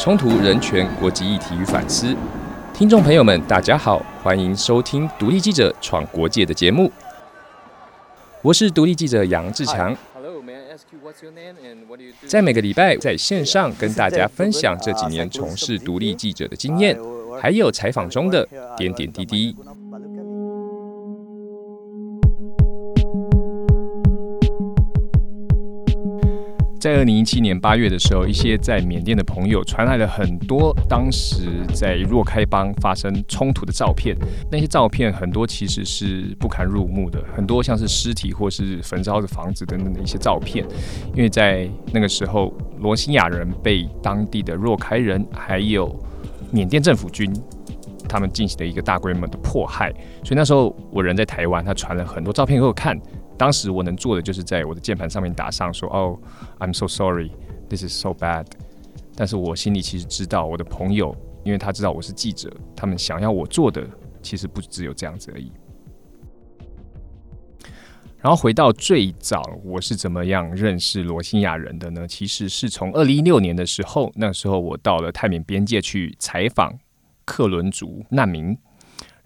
冲突、人权、国际议题与反思。听众朋友们，大家好，欢迎收听独立记者闯国界的节目。我是独立记者杨志强，在每个礼拜在线上跟大家分享这几年从事独立记者的经验，还有采访中的点点滴滴。在二零一七年八月的时候，一些在缅甸的朋友传来了很多当时在若开邦发生冲突的照片。那些照片很多其实是不堪入目的，很多像是尸体或是焚烧的房子等等的一些照片。因为在那个时候，罗兴亚人被当地的若开人还有缅甸政府军他们进行了一个大规模的迫害，所以那时候我人在台湾，他传了很多照片给我看。当时我能做的就是在我的键盘上面打上说：“哦，I'm so sorry, this is so bad。”但是我心里其实知道，我的朋友，因为他知道我是记者，他们想要我做的其实不只有这样子而已。然后回到最早，我是怎么样认识罗兴亚人的呢？其实是从二零一六年的时候，那时候我到了泰缅边界去采访克伦族难民，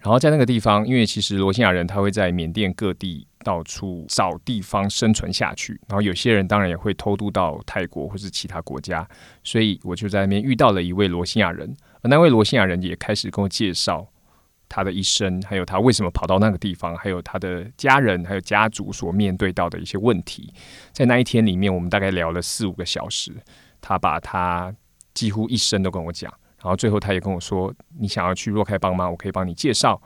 然后在那个地方，因为其实罗兴亚人他会在缅甸各地。到处找地方生存下去，然后有些人当然也会偷渡到泰国或是其他国家，所以我就在那边遇到了一位罗兴亚人，而那位罗兴亚人也开始跟我介绍他的一生，还有他为什么跑到那个地方，还有他的家人还有家族所面对到的一些问题。在那一天里面，我们大概聊了四五个小时，他把他几乎一生都跟我讲，然后最后他也跟我说：“你想要去若开邦吗？我可以帮你介绍。”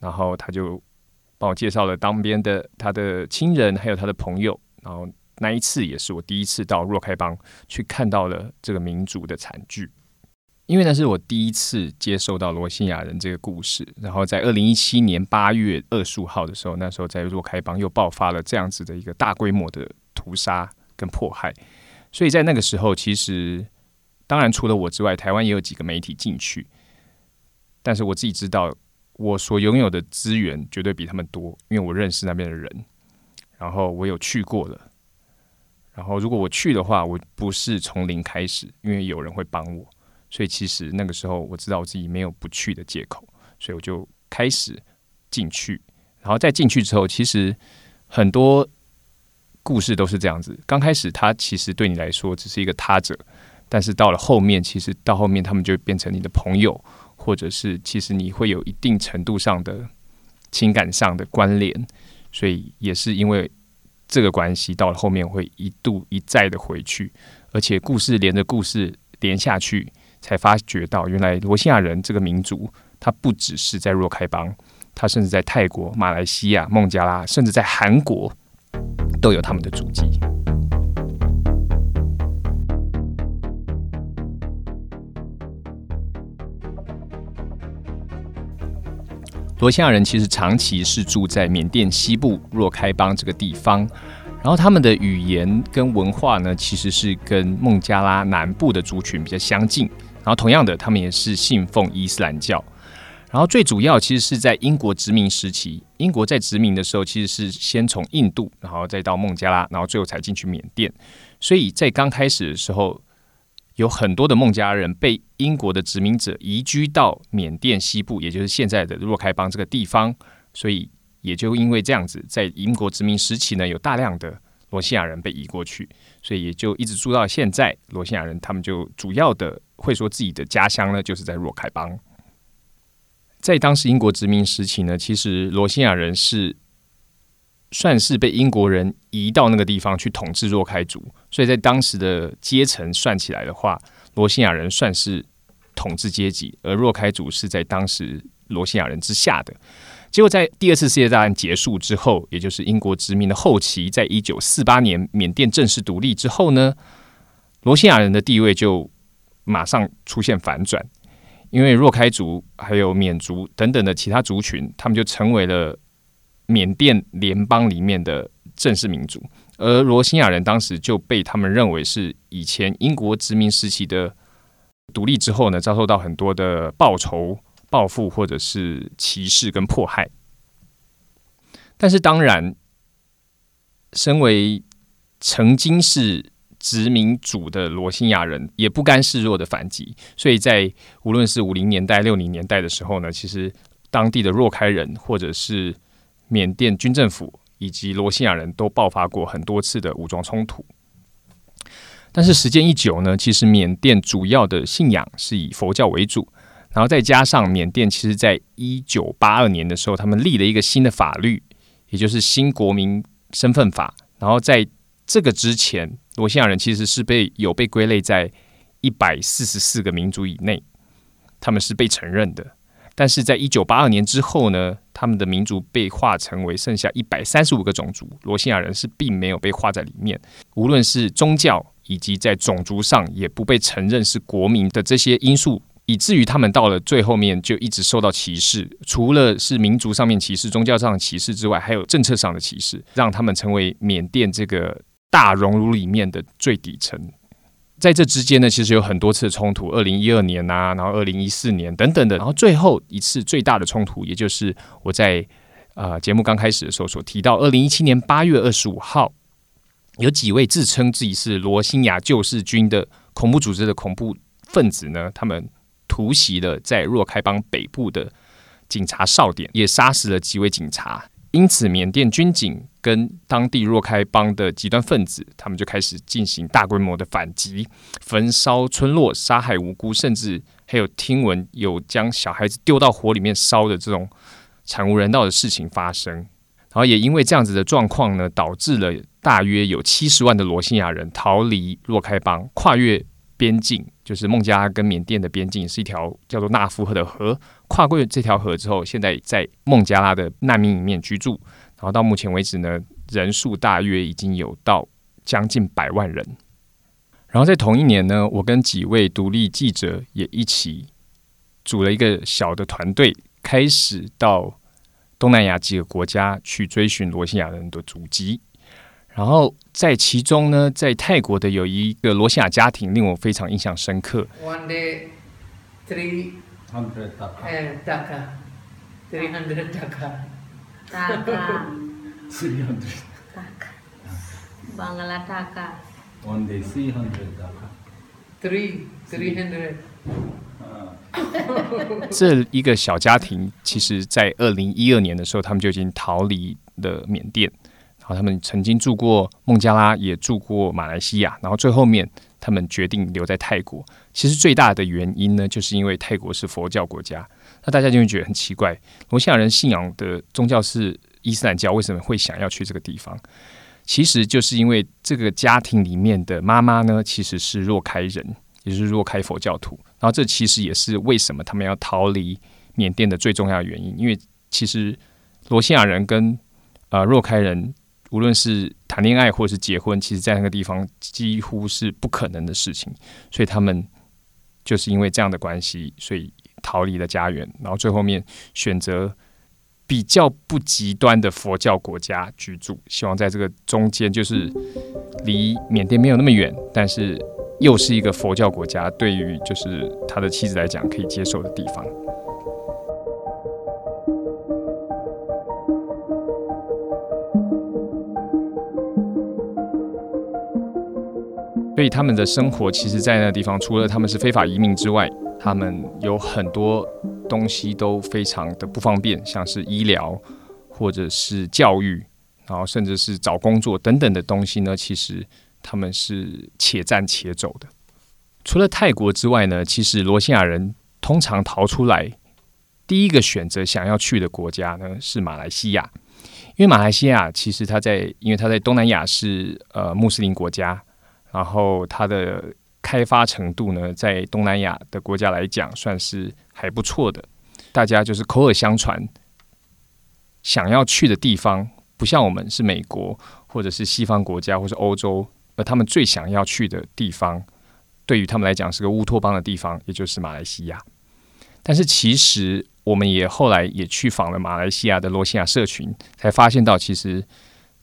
然后他就。帮我介绍了当边的他的亲人，还有他的朋友。然后那一次也是我第一次到若开邦去看到了这个民族的惨剧，因为那是我第一次接受到罗兴亚人这个故事。然后在二零一七年八月二十五号的时候，那时候在若开邦又爆发了这样子的一个大规模的屠杀跟迫害。所以在那个时候，其实当然除了我之外，台湾也有几个媒体进去，但是我自己知道。我所拥有的资源绝对比他们多，因为我认识那边的人，然后我有去过了。然后如果我去的话，我不是从零开始，因为有人会帮我，所以其实那个时候我知道我自己没有不去的借口，所以我就开始进去。然后再进去之后，其实很多故事都是这样子。刚开始他其实对你来说只是一个他者，但是到了后面，其实到后面他们就变成你的朋友。或者是其实你会有一定程度上的情感上的关联，所以也是因为这个关系，到了后面会一度一再的回去，而且故事连着故事连下去，才发觉到原来罗西亚人这个民族，他不只是在若开邦，他甚至在泰国、马来西亚、孟加拉，甚至在韩国都有他们的足迹。罗兴亚人其实长期是住在缅甸西部若开邦这个地方，然后他们的语言跟文化呢，其实是跟孟加拉南部的族群比较相近。然后同样的，他们也是信奉伊斯兰教。然后最主要其实是在英国殖民时期，英国在殖民的时候，其实是先从印度，然后再到孟加拉，然后最后才进去缅甸。所以在刚开始的时候。有很多的孟加拉人被英国的殖民者移居到缅甸西部，也就是现在的若开邦这个地方，所以也就因为这样子，在英国殖民时期呢，有大量的罗西亚人被移过去，所以也就一直住到现在。罗西亚人他们就主要的会说自己的家乡呢，就是在若开邦。在当时英国殖民时期呢，其实罗西亚人是。算是被英国人移到那个地方去统治若开族，所以在当时的阶层算起来的话，罗兴亚人算是统治阶级，而若开族是在当时罗兴亚人之下的。结果在第二次世界大战结束之后，也就是英国殖民的后期，在一九四八年缅甸正式独立之后呢，罗兴亚人的地位就马上出现反转，因为若开族还有缅族等等的其他族群，他们就成为了。缅甸联邦里面的正式民族，而罗兴亚人当时就被他们认为是以前英国殖民时期的独立之后呢，遭受到很多的报仇、报复或者是歧视跟迫害。但是，当然，身为曾经是殖民主的罗兴亚人也不甘示弱的反击，所以在无论是五零年代、六零年代的时候呢，其实当地的若开人或者是缅甸军政府以及罗兴亚人都爆发过很多次的武装冲突。但是时间一久呢，其实缅甸主要的信仰是以佛教为主，然后再加上缅甸其实在一九八二年的时候，他们立了一个新的法律，也就是新国民身份法。然后在这个之前，罗兴亚人其实是被有被归类在一百四十四个民族以内，他们是被承认的。但是在一九八二年之后呢，他们的民族被划成为剩下一百三十五个种族，罗兴亚人是并没有被划在里面，无论是宗教。以及在种族上也不被承认是国民的这些因素，以至于他们到了最后面就一直受到歧视。除了是民族上面歧视、宗教上的歧视之外，还有政策上的歧视，让他们成为缅甸这个大熔炉里面的最底层。在这之间呢，其实有很多次冲突，二零一二年啊，然后二零一四年等等的，然后最后一次最大的冲突，也就是我在啊节目刚开始的时候所提到，二零一七年八月二十五号。有几位自称自己是罗兴亚救世军的恐怖组织的恐怖分子呢？他们突袭了在若开邦北部的警察哨点，也杀死了几位警察。因此，缅甸军警跟当地若开邦的极端分子，他们就开始进行大规模的反击，焚烧村落，杀害无辜，甚至还有听闻有将小孩子丢到火里面烧的这种惨无人道的事情发生。然后也因为这样子的状况呢，导致了大约有七十万的罗兴亚人逃离若开邦，跨越边境，就是孟加拉跟缅甸的边境是一条叫做纳夫河的河。跨过这条河之后，现在在孟加拉的难民里面居住。然后到目前为止呢，人数大约已经有到将近百万人。然后在同一年呢，我跟几位独立记者也一起组了一个小的团队，开始到。东南亚几个国家去追寻罗西亚人的足迹，然后在其中呢，在泰国的有一个罗西亚家庭令我非常印象深刻。One day, three hundred taka, three hundred taka, taka, three hundred taka, Bangla taka. One day, three hundred taka, three, three hundred. 这一个小家庭，其实在二零一二年的时候，他们就已经逃离了缅甸。然后他们曾经住过孟加拉，也住过马来西亚。然后最后面，他们决定留在泰国。其实最大的原因呢，就是因为泰国是佛教国家。那大家就会觉得很奇怪，罗兴亚人信仰的宗教是伊斯兰教，为什么会想要去这个地方？其实就是因为这个家庭里面的妈妈呢，其实是若开人。也就是若开佛教徒，然后这其实也是为什么他们要逃离缅甸的最重要原因。因为其实罗兴亚人跟呃若开人，无论是谈恋爱或是结婚，其实在那个地方几乎是不可能的事情。所以他们就是因为这样的关系，所以逃离了家园，然后最后面选择比较不极端的佛教国家居住，希望在这个中间，就是离缅甸没有那么远，但是。又是一个佛教国家，对于就是他的妻子来讲可以接受的地方。所以他们的生活，其实，在那个地方，除了他们是非法移民之外，他们有很多东西都非常的不方便，像是医疗或者是教育，然后甚至是找工作等等的东西呢，其实。他们是且战且走的。除了泰国之外呢，其实罗兴亚人通常逃出来，第一个选择想要去的国家呢是马来西亚，因为马来西亚其实它在，因为它在东南亚是呃穆斯林国家，然后它的开发程度呢，在东南亚的国家来讲算是还不错的。大家就是口耳相传，想要去的地方不像我们是美国或者是西方国家或是欧洲。而他们最想要去的地方，对于他们来讲是个乌托邦的地方，也就是马来西亚。但是其实我们也后来也去访了马来西亚的罗西亚社群，才发现到其实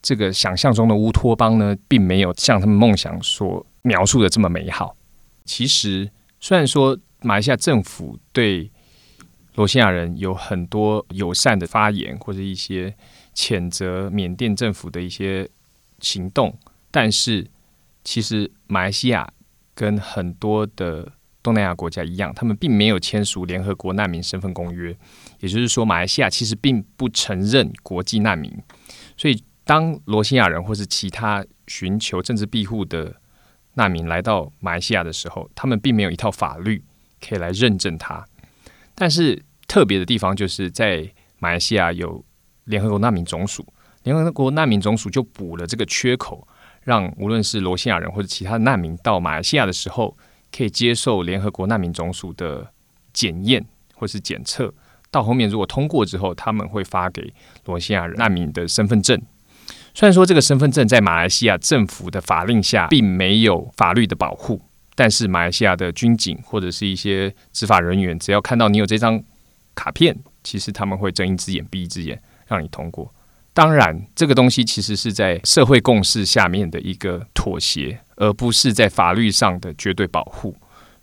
这个想象中的乌托邦呢，并没有像他们梦想所描述的这么美好。其实虽然说马来西亚政府对罗兴亚人有很多友善的发言，或者一些谴责缅甸政府的一些行动，但是其实马来西亚跟很多的东南亚国家一样，他们并没有签署联合国难民身份公约，也就是说，马来西亚其实并不承认国际难民。所以，当罗兴亚人或是其他寻求政治庇护的难民来到马来西亚的时候，他们并没有一套法律可以来认证他。但是特别的地方就是在马来西亚有联合国难民总署，联合国难民总署就补了这个缺口，让无论是罗兴亚人或者其他难民到马来西亚的时候，可以接受联合国难民总署的检验或是检测。到后面如果通过之后，他们会发给罗兴亚人难民的身份证。虽然说这个身份证在马来西亚政府的法令下并没有法律的保护，但是马来西亚的军警或者是一些执法人员，只要看到你有这张卡片，其实他们会睁一只眼闭一只眼让你通过。当然，这个东西其实是在社会共识下面的一个妥协，而不是在法律上的绝对保护。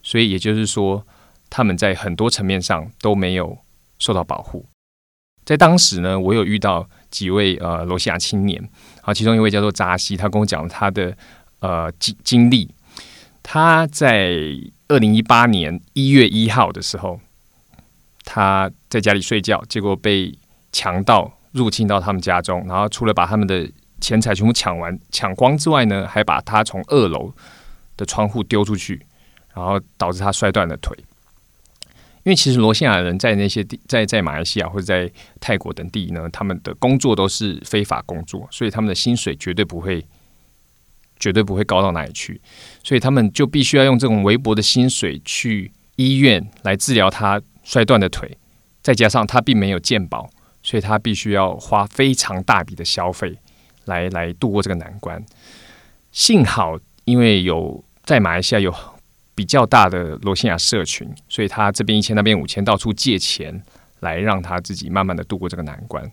所以也就是说，他们在很多层面上都没有受到保护。在当时呢，我有遇到几位呃罗西亚青年，啊，其中一位叫做扎西，他跟我讲他的呃经经历。他在二零一八年一月一号的时候，他在家里睡觉，结果被强盗入侵到他们家中，然后除了把他们的钱财全部抢完抢光之外呢，还把他从二楼的窗户丢出去，然后导致他摔断了腿。因为其实罗兴亚人在那些地，在在马来西亚或者在泰国等地呢，他们的工作都是非法工作，所以他们的薪水绝对不会，绝对不会高到哪里去，所以他们就必须要用这种微薄的薪水去医院来治疗他摔断的腿，再加上他并没有健保，所以他必须要花非常大笔的消费来来度过这个难关。幸好，因为有在马来西亚有。比较大的罗西亚社群，所以他这边一千，那边五千，到处借钱来让他自己慢慢的度过这个难关。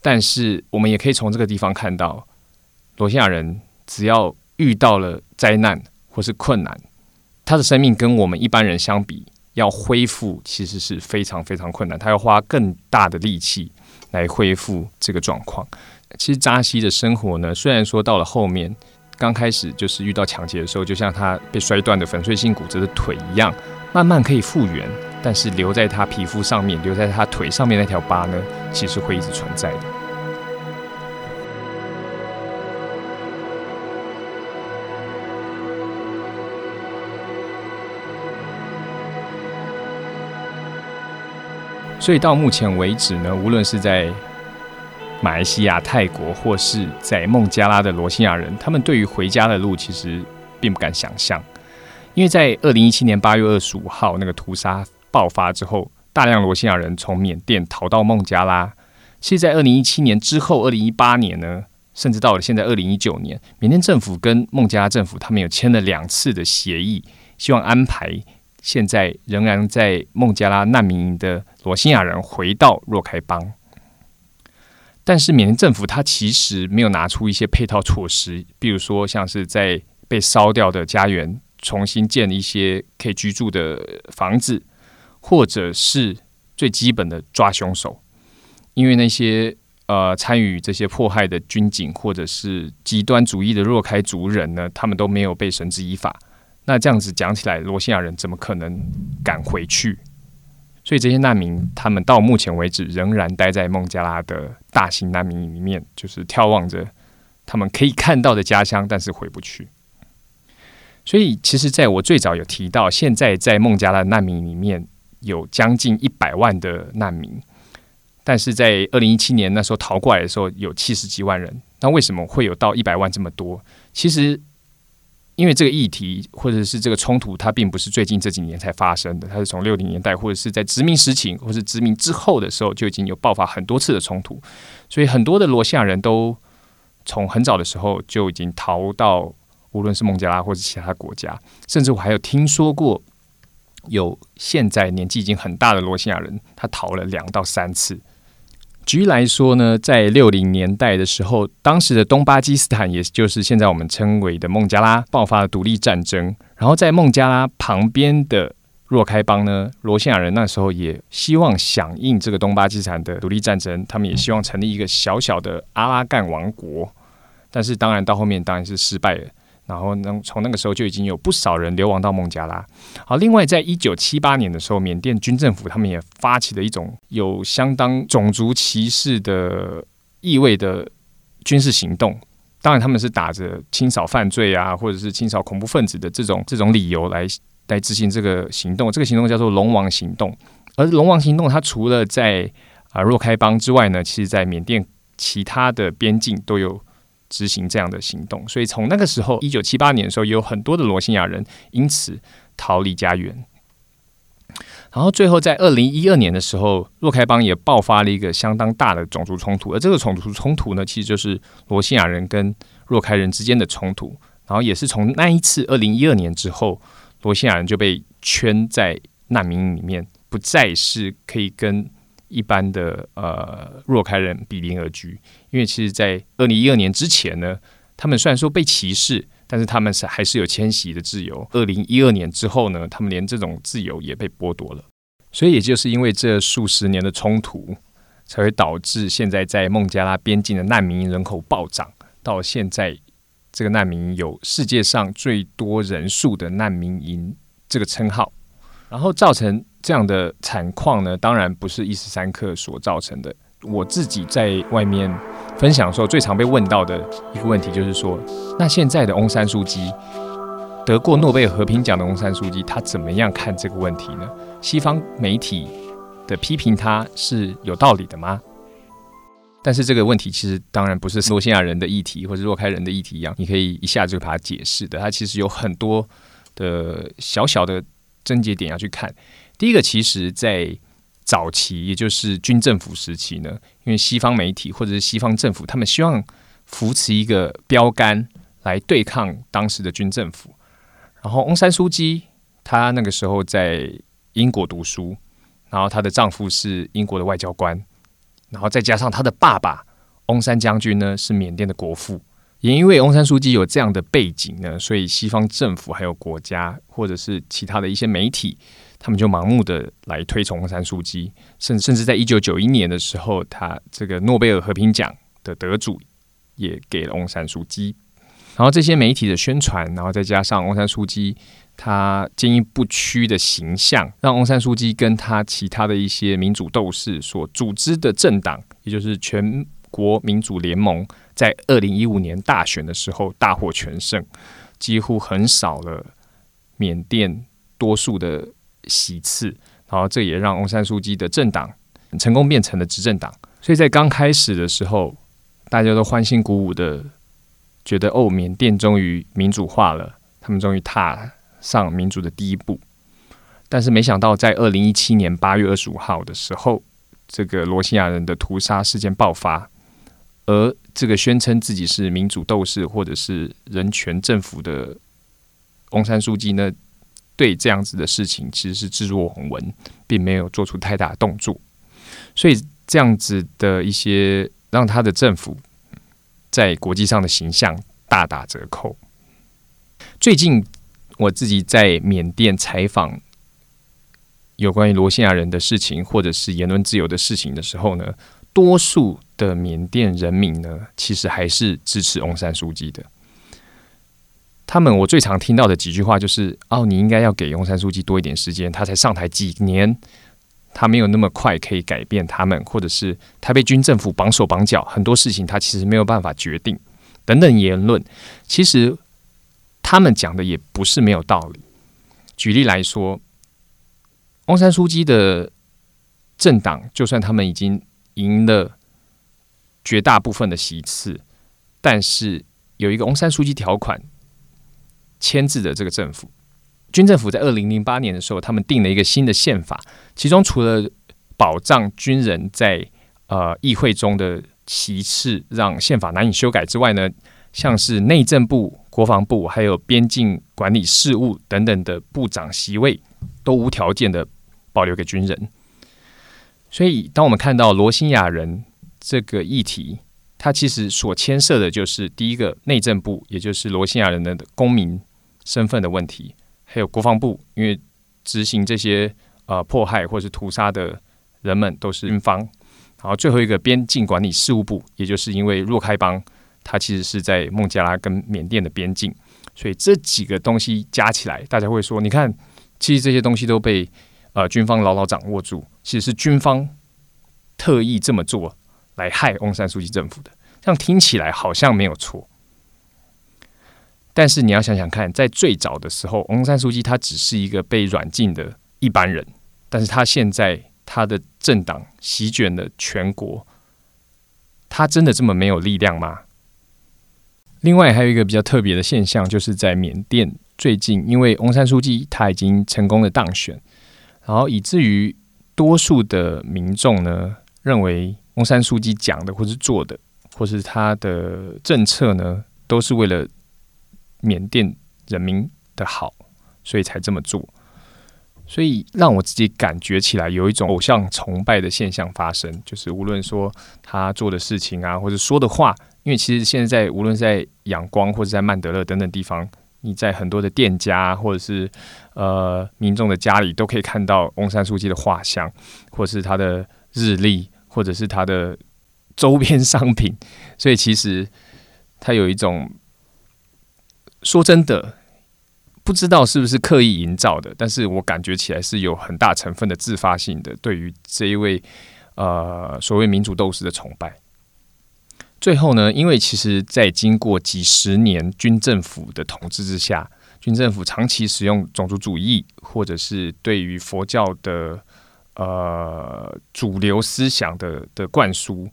但是我们也可以从这个地方看到，罗西亚人只要遇到了灾难或是困难，他的生命跟我们一般人相比，要恢复其实是非常非常困难，他要花更大的力气来恢复这个状况。其实扎西的生活呢，虽然说到了后面。刚开始就是遇到抢劫的时候，就像他被摔断的粉碎性骨折的腿一样，慢慢可以复原，但是留在他皮肤上面、留在他腿上面那条疤呢，其实会一直存在的。所以到目前为止呢，无论是在马来西亚、泰国或是在孟加拉的罗兴亚人，他们对于回家的路其实并不敢想象，因为在二零一七年八月二十五号那个屠杀爆发之后，大量罗兴亚人从缅甸逃到孟加拉。其实，在二零一七年之后，二零一八年呢，甚至到了现在二零一九年，缅甸政府跟孟加拉政府他们有签了两次的协议，希望安排现在仍然在孟加拉难民营的罗兴亚人回到若开邦。但是缅甸政府它其实没有拿出一些配套措施，比如说像是在被烧掉的家园重新建一些可以居住的房子，或者是最基本的抓凶手，因为那些呃参与这些迫害的军警或者是极端主义的若开族人呢，他们都没有被绳之以法。那这样子讲起来，罗兴亚人怎么可能敢回去？所以这些难民，他们到目前为止仍然待在孟加拉的大型难民营里面，就是眺望着他们可以看到的家乡，但是回不去。所以，其实在我最早有提到，现在在孟加拉难民里面有将近一百万的难民，但是在二零一七年那时候逃过来的时候有七十几万人。那为什么会有到一百万这么多？其实。因为这个议题或者是这个冲突，它并不是最近这几年才发生的，它是从六零年代或者是在殖民时期或是殖民之后的时候就已经有爆发很多次的冲突，所以很多的罗西亚人都从很早的时候就已经逃到无论是孟加拉或者其他国家，甚至我还有听说过有现在年纪已经很大的罗西亚人，他逃了两到三次。举例来说呢，在六零年代的时候，当时的东巴基斯坦，也就是现在我们称为的孟加拉，爆发了独立战争。然后在孟加拉旁边的若开邦呢，罗兴亚人那时候也希望响应这个东巴基斯坦的独立战争，他们也希望成立一个小小的阿拉干王国。但是当然到后面当然是失败了。然后呢，从那个时候就已经有不少人流亡到孟加拉。好，另外在一九七八年的时候，缅甸军政府他们也发起了一种有相当种族歧视的意味的军事行动。当然，他们是打着清扫犯罪啊，或者是清扫恐怖分子的这种这种理由来来执行这个行动。这个行动叫做“龙王行动”。而“龙王行动”它除了在啊若开邦之外呢，其实在缅甸其他的边境都有。执行这样的行动，所以从那个时候，一九七八年的时候，也有很多的罗兴亚人因此逃离家园。然后最后在二零一二年的时候，若开邦也爆发了一个相当大的种族冲突，而这个种族冲突呢，其实就是罗兴亚人跟若开人之间的冲突。然后也是从那一次二零一二年之后，罗兴亚人就被圈在难民营里面，不再是可以跟。一般的呃若开人比邻而居，因为其实，在二零一二年之前呢，他们虽然说被歧视，但是他们是还是有迁徙的自由。二零一二年之后呢，他们连这种自由也被剥夺了。所以，也就是因为这数十年的冲突，才会导致现在在孟加拉边境的难民人口暴涨，到现在这个难民有世界上最多人数的难民营这个称号，然后造成。这样的惨况呢，当然不是一时三刻所造成的。我自己在外面分享的时候，最常被问到的一个问题就是说：那现在的翁山书记得过诺贝尔和平奖的翁山书记，他怎么样看这个问题呢？西方媒体的批评他是有道理的吗？但是这个问题其实当然不是罗兴亚人的议题或者若开人的议题一样，你可以一下就把它解释的。它其实有很多的小小的症结点要去看。第一个，其实，在早期，也就是军政府时期呢，因为西方媒体或者是西方政府，他们希望扶持一个标杆来对抗当时的军政府。然后，翁山书记他那个时候在英国读书，然后她的丈夫是英国的外交官，然后再加上他的爸爸翁山将军呢是缅甸的国父。也因为翁山书记有这样的背景呢，所以西方政府还有国家或者是其他的一些媒体。他们就盲目的来推崇翁山书记，甚甚至在一九九一年的时候，他这个诺贝尔和平奖的得主也给了翁山书记。然后这些媒体的宣传，然后再加上翁山书记他坚毅不屈的形象，让翁山书记跟他其他的一些民主斗士所组织的政党，也就是全国民主联盟，在二零一五年大选的时候大获全胜，几乎横扫了缅甸多数的。席次，然后这也让翁山书记的政党成功变成了执政党。所以在刚开始的时候，大家都欢欣鼓舞的觉得，哦，缅甸终于民主化了，他们终于踏上民主的第一步。但是没想到，在二零一七年八月二十五号的时候，这个罗兴亚人的屠杀事件爆发，而这个宣称自己是民主斗士或者是人权政府的翁山书记呢？对这样子的事情，其实是置若罔闻，并没有做出太大的动作，所以这样子的一些让他的政府在国际上的形象大打折扣。最近我自己在缅甸采访有关于罗兴亚人的事情，或者是言论自由的事情的时候呢，多数的缅甸人民呢，其实还是支持翁山书记的。他们我最常听到的几句话就是：“哦，你应该要给翁山书记多一点时间，他才上台几年，他没有那么快可以改变他们，或者是他被军政府绑手绑脚，很多事情他其实没有办法决定。”等等言论，其实他们讲的也不是没有道理。举例来说，翁山书记的政党，就算他们已经赢了绝大部分的席次，但是有一个翁山书记条款。牵制的这个政府，军政府在二零零八年的时候，他们定了一个新的宪法，其中除了保障军人在呃议会中的席次，让宪法难以修改之外呢，像是内政部、国防部还有边境管理事务等等的部长席位，都无条件的保留给军人。所以，当我们看到罗兴亚人这个议题，它其实所牵涉的就是第一个内政部，也就是罗兴亚人的公民。身份的问题，还有国防部，因为执行这些呃迫害或是屠杀的人们都是军方，然后最后一个边境管理事务部，也就是因为若开邦它其实是在孟加拉跟缅甸的边境，所以这几个东西加起来，大家会说，你看，其实这些东西都被呃军方牢牢掌握住，其实是军方特意这么做来害翁山书记政府的，这样听起来好像没有错。但是你要想想看，在最早的时候，翁山书记他只是一个被软禁的一般人，但是他现在他的政党席卷了全国，他真的这么没有力量吗？另外还有一个比较特别的现象，就是在缅甸最近，因为翁山书记他已经成功的当选，然后以至于多数的民众呢认为翁山书记讲的或是做的，或是他的政策呢，都是为了。缅甸人民的好，所以才这么做，所以让我自己感觉起来有一种偶像崇拜的现象发生。就是无论说他做的事情啊，或者说的话，因为其实现在无论在仰光或者在曼德勒等等地方，你在很多的店家或者是呃民众的家里，都可以看到翁山书记的画像，或是他的日历，或者是他的周边商品。所以其实他有一种。说真的，不知道是不是刻意营造的，但是我感觉起来是有很大成分的自发性的对于这一位呃所谓民主斗士的崇拜。最后呢，因为其实，在经过几十年军政府的统治之下，军政府长期使用种族主义，或者是对于佛教的呃主流思想的的灌输，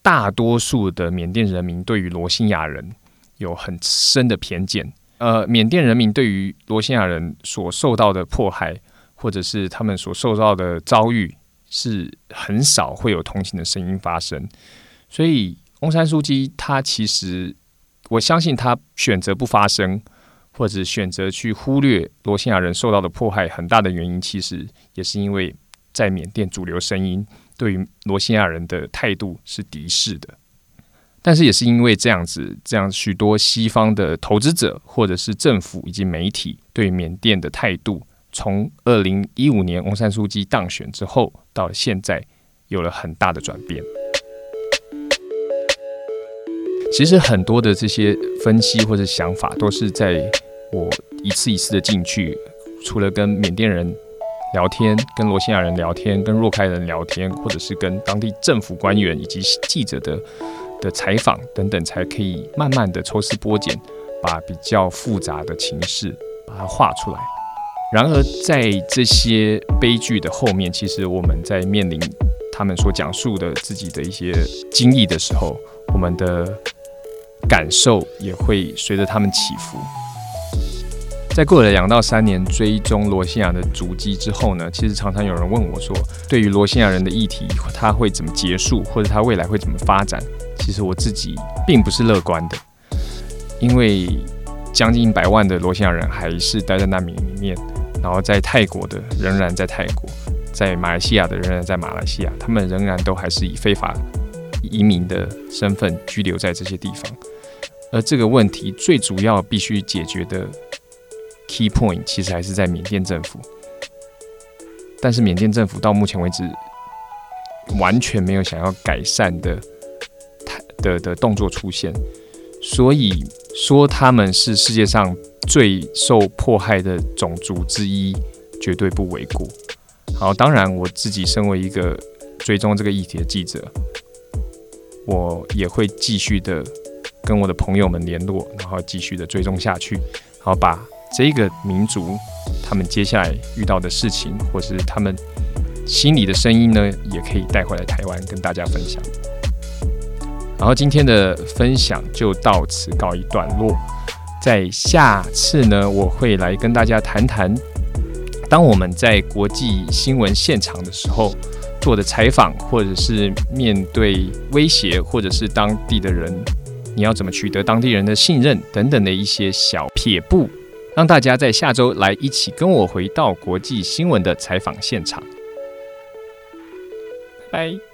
大多数的缅甸人民对于罗兴亚人。有很深的偏见，呃，缅甸人民对于罗兴亚人所受到的迫害，或者是他们所受到的遭遇，是很少会有同情的声音发生。所以，翁山书记他其实，我相信他选择不发声，或者选择去忽略罗兴亚人受到的迫害，很大的原因，其实也是因为在缅甸主流声音对于罗兴亚人的态度是敌视的。但是也是因为这样子，这样许多西方的投资者或者是政府以及媒体对缅甸的态度，从二零一五年翁山书记当选之后，到现在有了很大的转变。其实很多的这些分析或者想法，都是在我一次一次的进去，除了跟缅甸人聊天、跟罗兴亚人聊天、跟若开人聊天，或者是跟当地政府官员以及记者的。的采访等等，才可以慢慢的抽丝剥茧，把比较复杂的情势把它画出来。然而，在这些悲剧的后面，其实我们在面临他们所讲述的自己的一些经历的时候，我们的感受也会随着他们起伏。在过了两到三年追踪罗兴亚的足迹之后呢，其实常常有人问我说，对于罗兴亚人的议题，他会怎么结束，或者他未来会怎么发展？其实我自己并不是乐观的，因为将近百万的罗兴亚人还是待在难民里面，然后在泰国的仍然在泰国，在马来西亚的仍然在马来西亚，他们仍然都还是以非法移民的身份居留在这些地方。而这个问题最主要必须解决的 key point，其实还是在缅甸政府。但是缅甸政府到目前为止完全没有想要改善的。的的动作出现，所以说他们是世界上最受迫害的种族之一，绝对不为过。好，当然我自己身为一个追踪这个议题的记者，我也会继续的跟我的朋友们联络，然后继续的追踪下去，好把这个民族他们接下来遇到的事情，或是他们心里的声音呢，也可以带回来台湾跟大家分享。然后今天的分享就到此告一段落，在下次呢，我会来跟大家谈谈，当我们在国际新闻现场的时候做的采访，或者是面对威胁，或者是当地的人，你要怎么取得当地人的信任等等的一些小撇步，让大家在下周来一起跟我回到国际新闻的采访现场。拜。